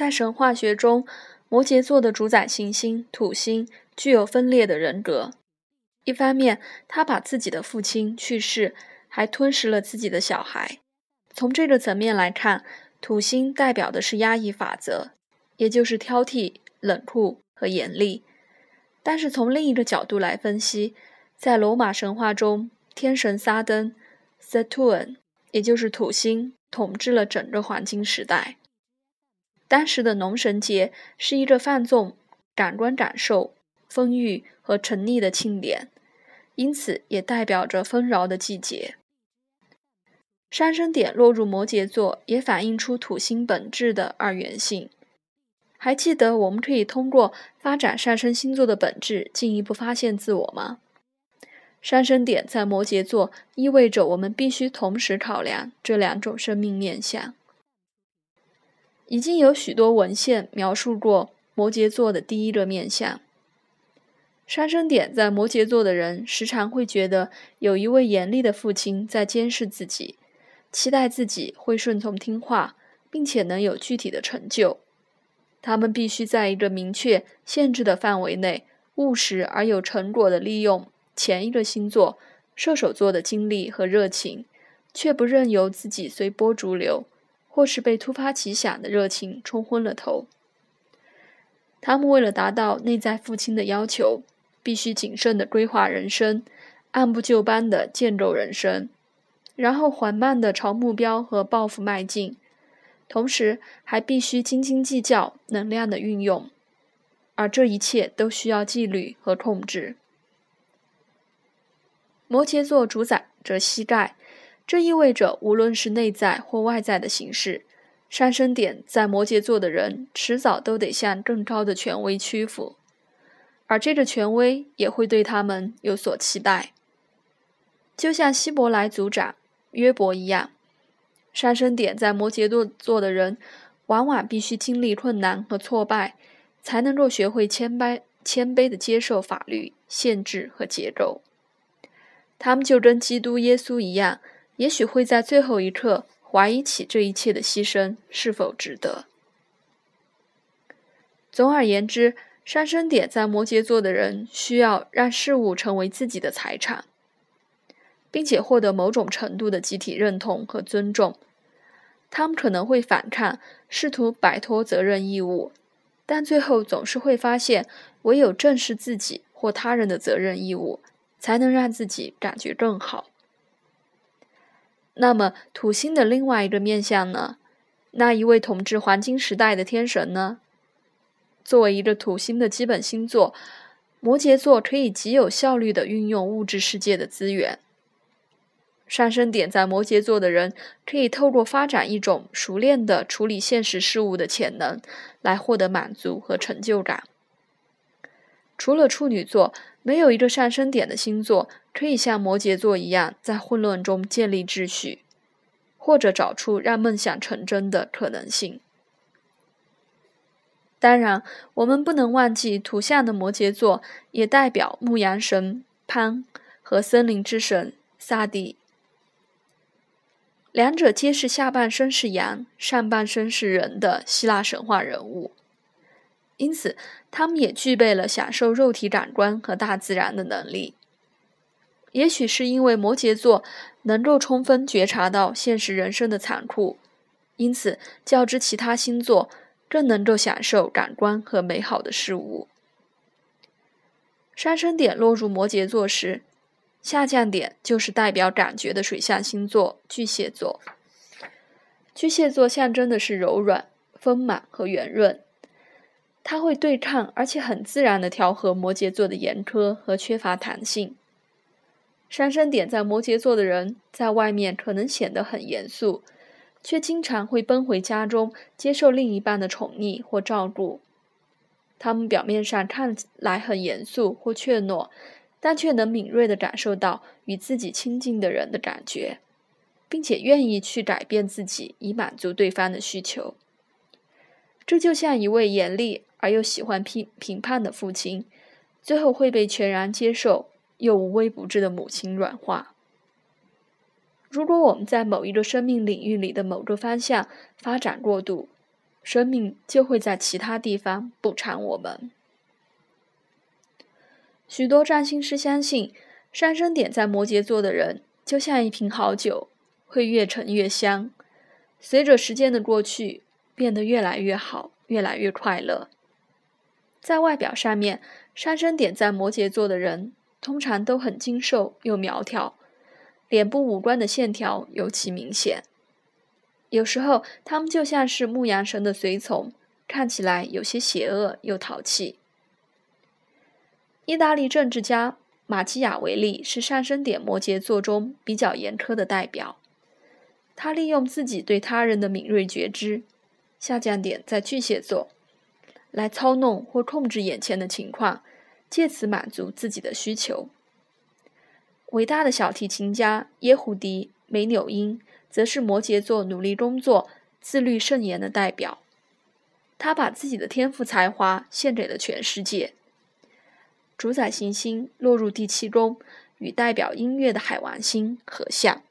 在神话学中，摩羯座的主宰行星土星具有分裂的人格。一方面，他把自己的父亲去世，还吞食了自己的小孩。从这个层面来看，土星代表的是压抑法则，也就是挑剔、冷酷和严厉。但是从另一个角度来分析，在罗马神话中，天神撒登 （Saturn） 也就是土星，统治了整个黄金时代。当时的农神节是一个放纵感官感受。丰裕和沉溺的庆典，因此也代表着丰饶的季节。上升点落入摩羯座，也反映出土星本质的二元性。还记得我们可以通过发展上升星座的本质，进一步发现自我吗？上升点在摩羯座，意味着我们必须同时考量这两种生命面相。已经有许多文献描述过摩羯座的第一个面相。上升点在摩羯座的人，时常会觉得有一位严厉的父亲在监视自己，期待自己会顺从听话，并且能有具体的成就。他们必须在一个明确限制的范围内，务实而有成果地利用前一个星座射手座的精力和热情，却不任由自己随波逐流，或是被突发奇想的热情冲昏了头。他们为了达到内在父亲的要求。必须谨慎地规划人生，按部就班地建构人生，然后缓慢地朝目标和抱负迈进。同时，还必须斤斤计较能量的运用，而这一切都需要纪律和控制。摩羯座主宰着膝盖，这意味着无论是内在或外在的形式，上升点在摩羯座的人迟早都得向更高的权威屈服。而这个权威也会对他们有所期待，就像希伯来族长约伯一样。上升点在摩羯座座的人，往往必须经历困难和挫败，才能够学会谦卑、谦卑的接受法律限制和结构。他们就跟基督耶稣一样，也许会在最后一刻怀疑起这一切的牺牲是否值得。总而言之。上升点在摩羯座的人需要让事物成为自己的财产，并且获得某种程度的集体认同和尊重。他们可能会反抗，试图摆脱责任义务，但最后总是会发现，唯有正视自己或他人的责任义务，才能让自己感觉更好。那么，土星的另外一个面相呢？那一位统治黄金时代的天神呢？作为一个土星的基本星座，摩羯座可以极有效率地运用物质世界的资源。上升点在摩羯座的人，可以透过发展一种熟练的处理现实事物的潜能，来获得满足和成就感。除了处女座，没有一个上升点的星座可以像摩羯座一样，在混乱中建立秩序，或者找出让梦想成真的可能性。当然，我们不能忘记，图像的摩羯座也代表牧羊神潘和森林之神萨蒂，两者皆是下半身是羊、上半身是人的希腊神话人物，因此他们也具备了享受肉体感官和大自然的能力。也许是因为摩羯座能够充分觉察到现实人生的残酷，因此较之其他星座。更能够享受感官和美好的事物。上升点落入摩羯座时，下降点就是代表感觉的水象星座巨蟹座。巨蟹座象征的是柔软、丰满和圆润，它会对抗而且很自然地调和摩羯座的严苛和缺乏弹性。上升点在摩羯座的人，在外面可能显得很严肃。却经常会奔回家中，接受另一半的宠溺或照顾。他们表面上看来很严肃或怯懦，但却能敏锐地感受到与自己亲近的人的感觉，并且愿意去改变自己以满足对方的需求。这就像一位严厉而又喜欢批评判的父亲，最后会被全然接受又无微不至的母亲软化。如果我们在某一个生命领域里的某个方向发展过度，生命就会在其他地方补偿我们。许多占星师相信，上升点在摩羯座的人就像一瓶好酒，会越陈越香，随着时间的过去，变得越来越好，越来越快乐。在外表上面，上升点在摩羯座的人通常都很精瘦又苗条，脸部五官的线条尤其明显。有时候，他们就像是牧羊神的随从，看起来有些邪恶又淘气。意大利政治家马基雅维利是上升点摩羯座中比较严苛的代表。他利用自己对他人的敏锐觉知，下降点在巨蟹座，来操弄或控制眼前的情况，借此满足自己的需求。伟大的小提琴家耶胡迪梅纽因则是摩羯座努力工作、自律慎言的代表。他把自己的天赋才华献给了全世界。主宰行星落入第七宫，与代表音乐的海王星合相。